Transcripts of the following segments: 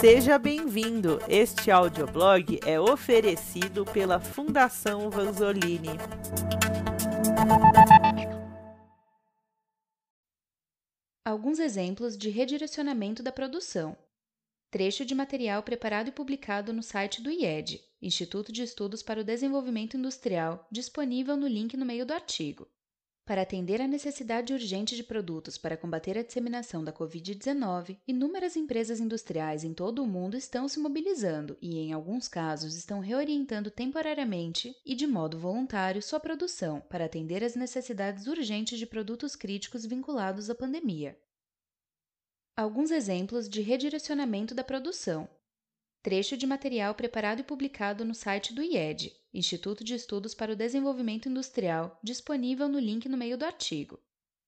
Seja bem-vindo! Este audioblog é oferecido pela Fundação Vanzolini. Alguns exemplos de redirecionamento da produção. Trecho de material preparado e publicado no site do IED, Instituto de Estudos para o Desenvolvimento Industrial, disponível no link no meio do artigo. Para atender à necessidade urgente de produtos para combater a disseminação da Covid-19, inúmeras empresas industriais em todo o mundo estão se mobilizando e, em alguns casos, estão reorientando temporariamente e de modo voluntário sua produção para atender às necessidades urgentes de produtos críticos vinculados à pandemia. Alguns exemplos de redirecionamento da produção. Trecho de material preparado e publicado no site do IED, Instituto de Estudos para o Desenvolvimento Industrial, disponível no link no meio do artigo.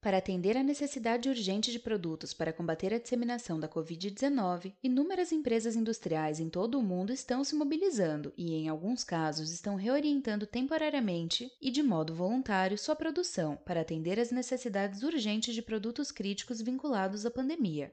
Para atender à necessidade urgente de produtos para combater a disseminação da Covid-19, inúmeras empresas industriais em todo o mundo estão se mobilizando e, em alguns casos, estão reorientando temporariamente e de modo voluntário sua produção para atender às necessidades urgentes de produtos críticos vinculados à pandemia.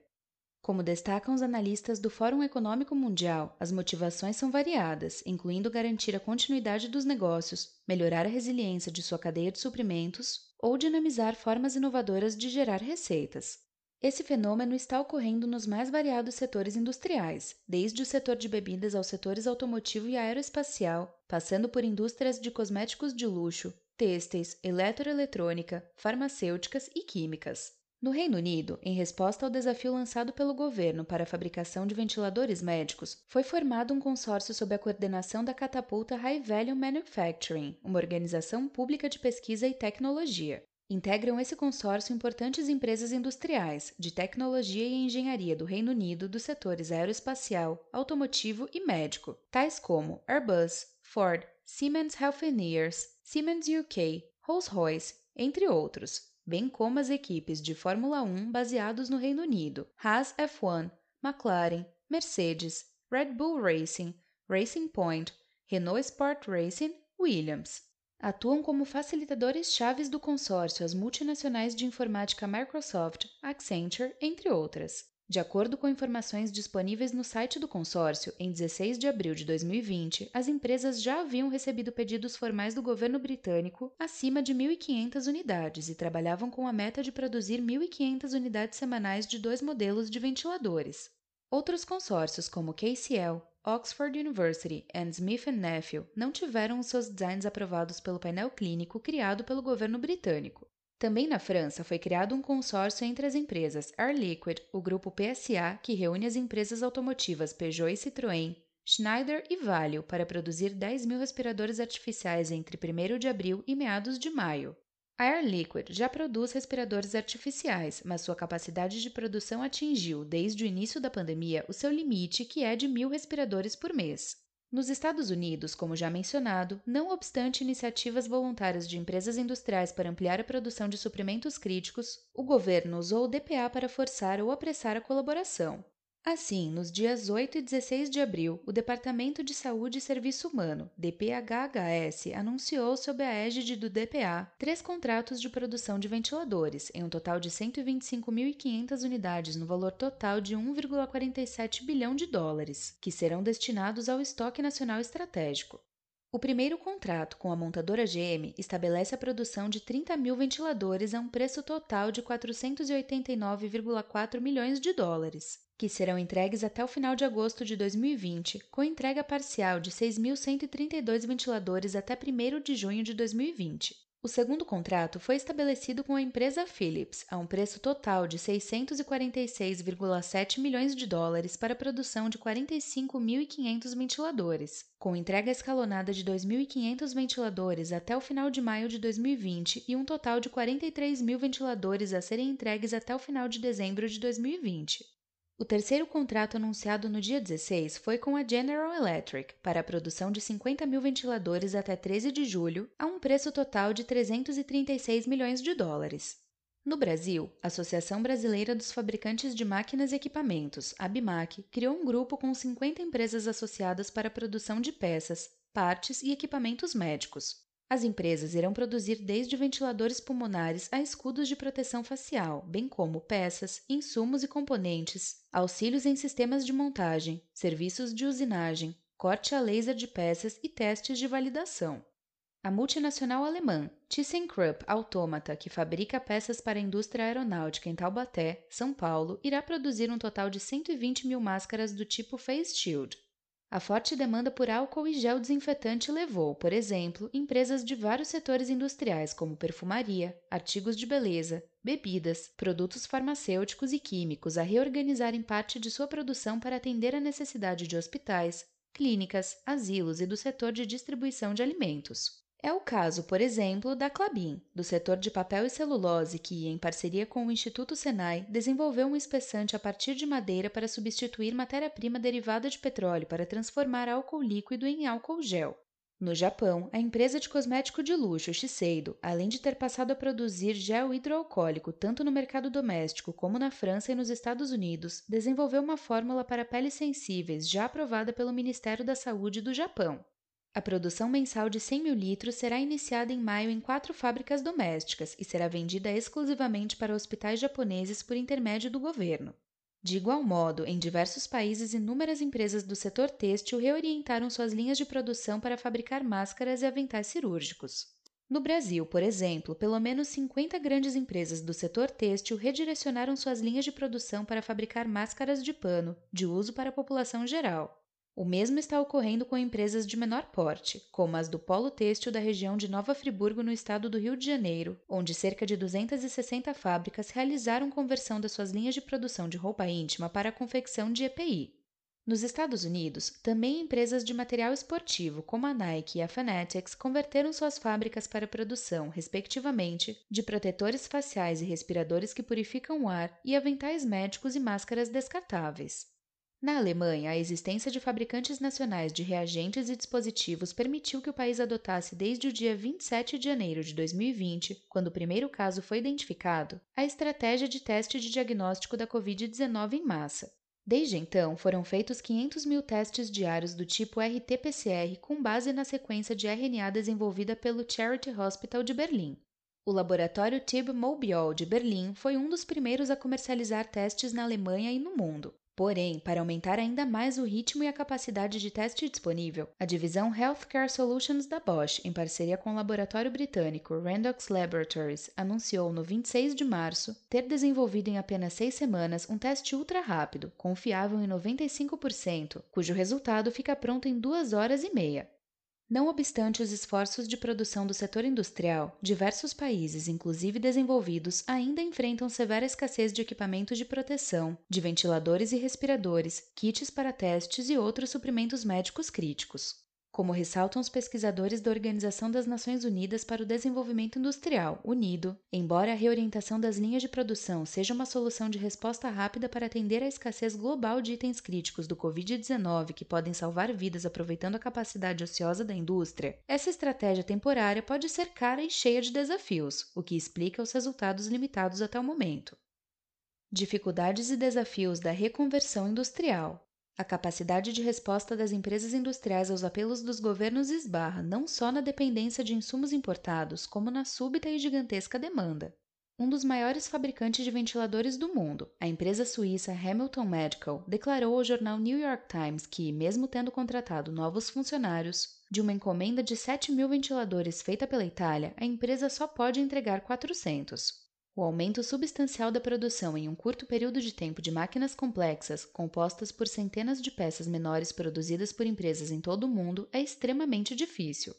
Como destacam os analistas do Fórum Econômico Mundial, as motivações são variadas, incluindo garantir a continuidade dos negócios, melhorar a resiliência de sua cadeia de suprimentos ou dinamizar formas inovadoras de gerar receitas. Esse fenômeno está ocorrendo nos mais variados setores industriais, desde o setor de bebidas aos setores automotivo e aeroespacial, passando por indústrias de cosméticos de luxo, têxteis, eletroeletrônica, farmacêuticas e químicas. No Reino Unido, em resposta ao desafio lançado pelo governo para a fabricação de ventiladores médicos, foi formado um consórcio sob a coordenação da Catapulta High Value Manufacturing, uma organização pública de pesquisa e tecnologia. Integram esse consórcio importantes empresas industriais, de tecnologia e engenharia do Reino Unido dos setores aeroespacial, automotivo e médico, tais como Airbus, Ford, Siemens Healthineers, Siemens UK, Rolls-Royce, entre outros, bem como as equipes de Fórmula 1 baseados no Reino Unido, Haas F1, McLaren, Mercedes, Red Bull Racing, Racing Point, Renault Sport Racing, Williams. Atuam como facilitadores chaves do consórcio as multinacionais de informática Microsoft, Accenture, entre outras. De acordo com informações disponíveis no site do consórcio, em 16 de abril de 2020, as empresas já haviam recebido pedidos formais do governo britânico acima de 1.500 unidades e trabalhavam com a meta de produzir 1.500 unidades semanais de dois modelos de ventiladores. Outros consórcios, como KCL, Oxford University e Smith Nephew, não tiveram os seus designs aprovados pelo painel clínico criado pelo governo britânico. Também na França foi criado um consórcio entre as empresas Air Liquid, o grupo PSA, que reúne as empresas automotivas Peugeot e Citroën, Schneider e Valeo para produzir 10 mil respiradores artificiais entre 1 de abril e meados de maio. A Air Liquid já produz respiradores artificiais, mas sua capacidade de produção atingiu, desde o início da pandemia, o seu limite, que é de mil respiradores por mês. Nos Estados Unidos, como já mencionado, não obstante iniciativas voluntárias de empresas industriais para ampliar a produção de suprimentos críticos, o governo usou o DPA para forçar ou apressar a colaboração. Assim, nos dias 8 e 16 de abril, o Departamento de Saúde e Serviço Humano, DPHHS, anunciou sob a égide do DPA três contratos de produção de ventiladores, em um total de 125.500 unidades no valor total de 1,47 bilhão de dólares, que serão destinados ao estoque nacional estratégico. O primeiro contrato com a montadora GM estabelece a produção de 30 mil ventiladores a um preço total de 489,4 milhões de dólares que serão entregues até o final de agosto de 2020, com entrega parcial de 6.132 ventiladores até 1 de junho de 2020. O segundo contrato foi estabelecido com a empresa Philips a um preço total de 646,7 milhões de dólares para a produção de 45.500 ventiladores, com entrega escalonada de 2.500 ventiladores até o final de maio de 2020 e um total de 43 mil ventiladores a serem entregues até o final de dezembro de 2020. O terceiro contrato anunciado no dia 16 foi com a General Electric para a produção de 50 mil ventiladores até 13 de julho, a um preço total de 336 milhões de dólares. No Brasil, a Associação Brasileira dos Fabricantes de Máquinas e Equipamentos, ABMAC, criou um grupo com 50 empresas associadas para a produção de peças, partes e equipamentos médicos. As empresas irão produzir desde ventiladores pulmonares a escudos de proteção facial, bem como peças, insumos e componentes, auxílios em sistemas de montagem, serviços de usinagem, corte a laser de peças e testes de validação. A multinacional alemã ThyssenKrupp Automata, que fabrica peças para a indústria aeronáutica em Taubaté, São Paulo, irá produzir um total de 120 mil máscaras do tipo Face Shield, a forte demanda por álcool e gel desinfetante levou, por exemplo, empresas de vários setores industriais, como perfumaria, artigos de beleza, bebidas, produtos farmacêuticos e químicos, a reorganizarem parte de sua produção para atender a necessidade de hospitais, clínicas, asilos e do setor de distribuição de alimentos. É o caso, por exemplo, da Clabin, do setor de papel e celulose, que, em parceria com o Instituto Senai, desenvolveu um espessante a partir de madeira para substituir matéria-prima derivada de petróleo para transformar álcool líquido em álcool gel. No Japão, a empresa de cosmético de luxo Shiseido, além de ter passado a produzir gel hidroalcoólico tanto no mercado doméstico como na França e nos Estados Unidos, desenvolveu uma fórmula para peles sensíveis já aprovada pelo Ministério da Saúde do Japão. A produção mensal de 100 mil litros será iniciada em maio em quatro fábricas domésticas e será vendida exclusivamente para hospitais japoneses por intermédio do governo. De igual modo, em diversos países, inúmeras empresas do setor têxtil reorientaram suas linhas de produção para fabricar máscaras e aventais cirúrgicos. No Brasil, por exemplo, pelo menos 50 grandes empresas do setor têxtil redirecionaram suas linhas de produção para fabricar máscaras de pano, de uso para a população geral. O mesmo está ocorrendo com empresas de menor porte, como as do Polo Têxtil da região de Nova Friburgo, no estado do Rio de Janeiro, onde cerca de 260 fábricas realizaram conversão das suas linhas de produção de roupa íntima para a confecção de EPI. Nos Estados Unidos, também empresas de material esportivo, como a Nike e a Fanatics, converteram suas fábricas para a produção, respectivamente, de protetores faciais e respiradores que purificam o ar e aventais médicos e máscaras descartáveis. Na Alemanha, a existência de fabricantes nacionais de reagentes e dispositivos permitiu que o país adotasse desde o dia 27 de janeiro de 2020, quando o primeiro caso foi identificado, a estratégia de teste de diagnóstico da Covid-19 em massa. Desde então, foram feitos 500 mil testes diários do tipo RT-PCR com base na sequência de RNA desenvolvida pelo Charity Hospital de Berlim. O laboratório TIB Mobiol de Berlim foi um dos primeiros a comercializar testes na Alemanha e no mundo. Porém, para aumentar ainda mais o ritmo e a capacidade de teste disponível, a divisão Healthcare Solutions da Bosch, em parceria com o laboratório britânico Randox Laboratories, anunciou no 26 de março ter desenvolvido em apenas seis semanas um teste ultra rápido, confiável em 95%, cujo resultado fica pronto em duas horas e meia. Não obstante os esforços de produção do setor industrial, diversos países, inclusive desenvolvidos, ainda enfrentam severa escassez de equipamentos de proteção, de ventiladores e respiradores, kits para testes e outros suprimentos médicos críticos como ressaltam os pesquisadores da Organização das Nações Unidas para o Desenvolvimento Industrial, UNIDO, embora a reorientação das linhas de produção seja uma solução de resposta rápida para atender à escassez global de itens críticos do Covid-19 que podem salvar vidas aproveitando a capacidade ociosa da indústria, essa estratégia temporária pode ser cara e cheia de desafios, o que explica os resultados limitados até o momento. Dificuldades e desafios da reconversão industrial. A capacidade de resposta das empresas industriais aos apelos dos governos esbarra não só na dependência de insumos importados, como na súbita e gigantesca demanda. Um dos maiores fabricantes de ventiladores do mundo, a empresa suíça Hamilton Medical, declarou ao jornal New York Times que, mesmo tendo contratado novos funcionários, de uma encomenda de 7 mil ventiladores feita pela Itália, a empresa só pode entregar 400. O aumento substancial da produção em um curto período de tempo de máquinas complexas, compostas por centenas de peças menores produzidas por empresas em todo o mundo, é extremamente difícil.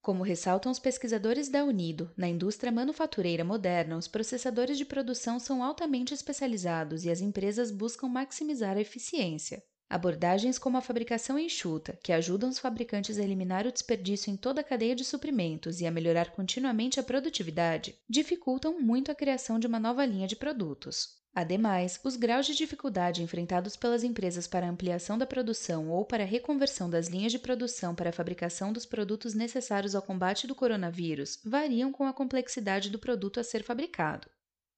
Como ressaltam os pesquisadores da Unido, na indústria manufatureira moderna, os processadores de produção são altamente especializados e as empresas buscam maximizar a eficiência. Abordagens como a fabricação enxuta, que ajudam os fabricantes a eliminar o desperdício em toda a cadeia de suprimentos e a melhorar continuamente a produtividade, dificultam muito a criação de uma nova linha de produtos. Ademais, os graus de dificuldade enfrentados pelas empresas para ampliação da produção ou para reconversão das linhas de produção para a fabricação dos produtos necessários ao combate do coronavírus variam com a complexidade do produto a ser fabricado.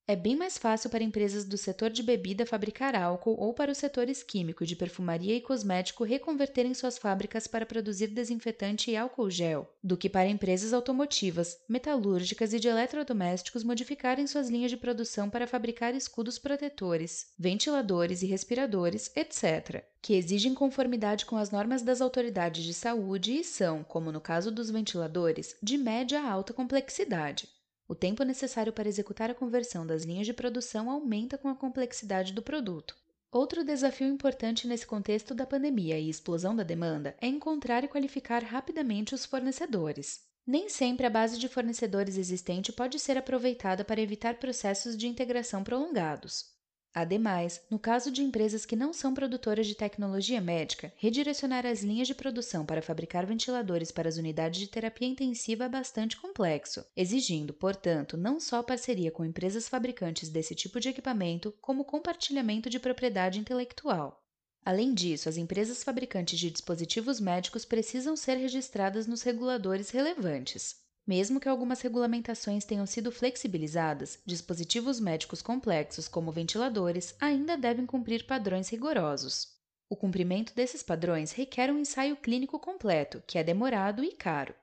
É bem mais fácil para empresas do setor de bebida fabricar álcool ou para os setores químico, de perfumaria e cosmético reconverterem suas fábricas para produzir desinfetante e álcool gel, do que para empresas automotivas, metalúrgicas e de eletrodomésticos modificarem suas linhas de produção para fabricar escudos protetores, ventiladores e respiradores, etc., que exigem conformidade com as normas das autoridades de saúde e são, como no caso dos ventiladores, de média a alta complexidade. O tempo necessário para executar a conversão das linhas de produção aumenta com a complexidade do produto. Outro desafio importante nesse contexto da pandemia e explosão da demanda é encontrar e qualificar rapidamente os fornecedores. Nem sempre a base de fornecedores existente pode ser aproveitada para evitar processos de integração prolongados. Ademais, no caso de empresas que não são produtoras de tecnologia médica, redirecionar as linhas de produção para fabricar ventiladores para as unidades de terapia intensiva é bastante complexo, exigindo, portanto, não só parceria com empresas fabricantes desse tipo de equipamento, como compartilhamento de propriedade intelectual. Além disso, as empresas fabricantes de dispositivos médicos precisam ser registradas nos reguladores relevantes. Mesmo que algumas regulamentações tenham sido flexibilizadas, dispositivos médicos complexos, como ventiladores, ainda devem cumprir padrões rigorosos. O cumprimento desses padrões requer um ensaio clínico completo, que é demorado e caro.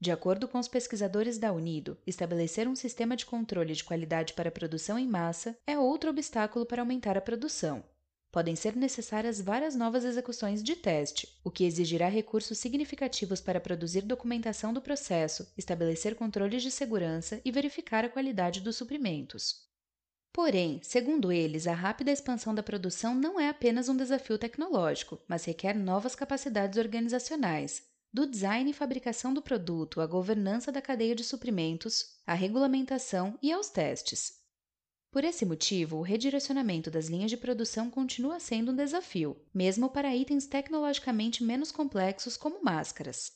De acordo com os pesquisadores da Unido, estabelecer um sistema de controle de qualidade para produção em massa é outro obstáculo para aumentar a produção podem ser necessárias várias novas execuções de teste, o que exigirá recursos significativos para produzir documentação do processo, estabelecer controles de segurança e verificar a qualidade dos suprimentos. Porém, segundo eles, a rápida expansão da produção não é apenas um desafio tecnológico, mas requer novas capacidades organizacionais, do design e fabricação do produto à governança da cadeia de suprimentos, à regulamentação e aos testes. Por esse motivo, o redirecionamento das linhas de produção continua sendo um desafio, mesmo para itens tecnologicamente menos complexos como máscaras.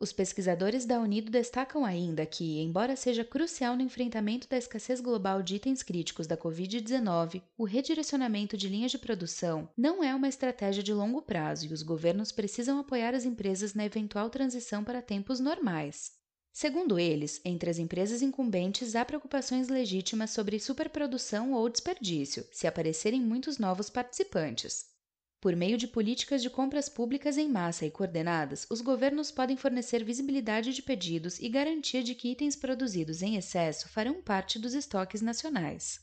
Os pesquisadores da Unido destacam ainda que, embora seja crucial no enfrentamento da escassez global de itens críticos da Covid-19, o redirecionamento de linhas de produção não é uma estratégia de longo prazo e os governos precisam apoiar as empresas na eventual transição para tempos normais. Segundo eles, entre as empresas incumbentes há preocupações legítimas sobre superprodução ou desperdício, se aparecerem muitos novos participantes. Por meio de políticas de compras públicas em massa e coordenadas, os governos podem fornecer visibilidade de pedidos e garantia de que itens produzidos em excesso farão parte dos estoques nacionais.